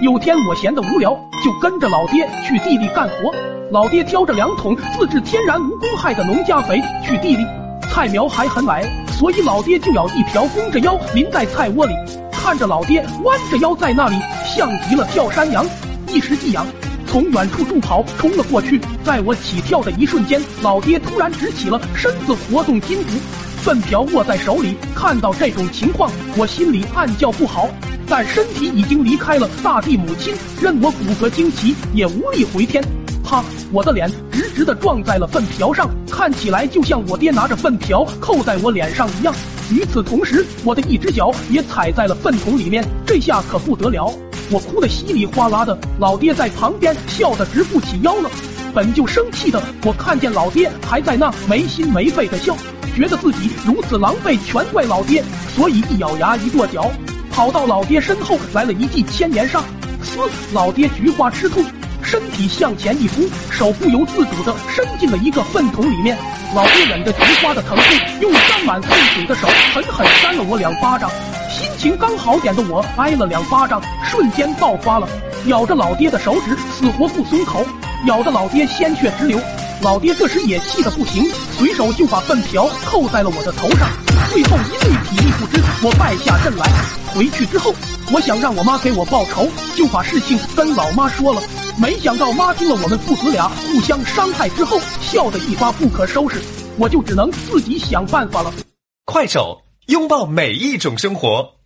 有天我闲得无聊，就跟着老爹去地里干活。老爹挑着两桶自制天然无公害的农家肥去地里，菜苗还很矮，所以老爹就舀一瓢弓着腰淋在菜窝里，看着老爹弯着腰在那里，像极了跳山羊，一时技痒，从远处助跑冲了过去。在我起跳的一瞬间，老爹突然直起了身子，活动筋骨。粪瓢握在手里，看到这种情况，我心里暗叫不好，但身体已经离开了大地母亲，任我骨骼惊奇也无力回天。啪！我的脸直直的撞在了粪瓢上，看起来就像我爹拿着粪瓢扣在我脸上一样。与此同时，我的一只脚也踩在了粪桶里面，这下可不得了，我哭得稀里哗啦的，老爹在旁边笑得直不起腰了。本就生气的我，看见老爹还在那没心没肺的笑。觉得自己如此狼狈，全怪老爹，所以一咬牙，一跺脚，跑到老爹身后来了一记千年杀。嘶！老爹菊花吃痛，身体向前一扑，手不由自主的伸进了一个粪桶里面。老爹忍着菊花的疼痛，用沾满粪水的手狠狠扇了我两巴掌。心情刚好点的我挨了两巴掌，瞬间爆发了，咬着老爹的手指，死活不松口，咬得老爹鲜血直流。老爹这时也气得不行，随手就把粪瓢扣在了我的头上，最后一累体力不支，我败下阵来。回去之后，我想让我妈给我报仇，就把事情跟老妈说了。没想到妈听了我们父子俩互相伤害之后，笑得一发不可收拾。我就只能自己想办法了。快手，拥抱每一种生活。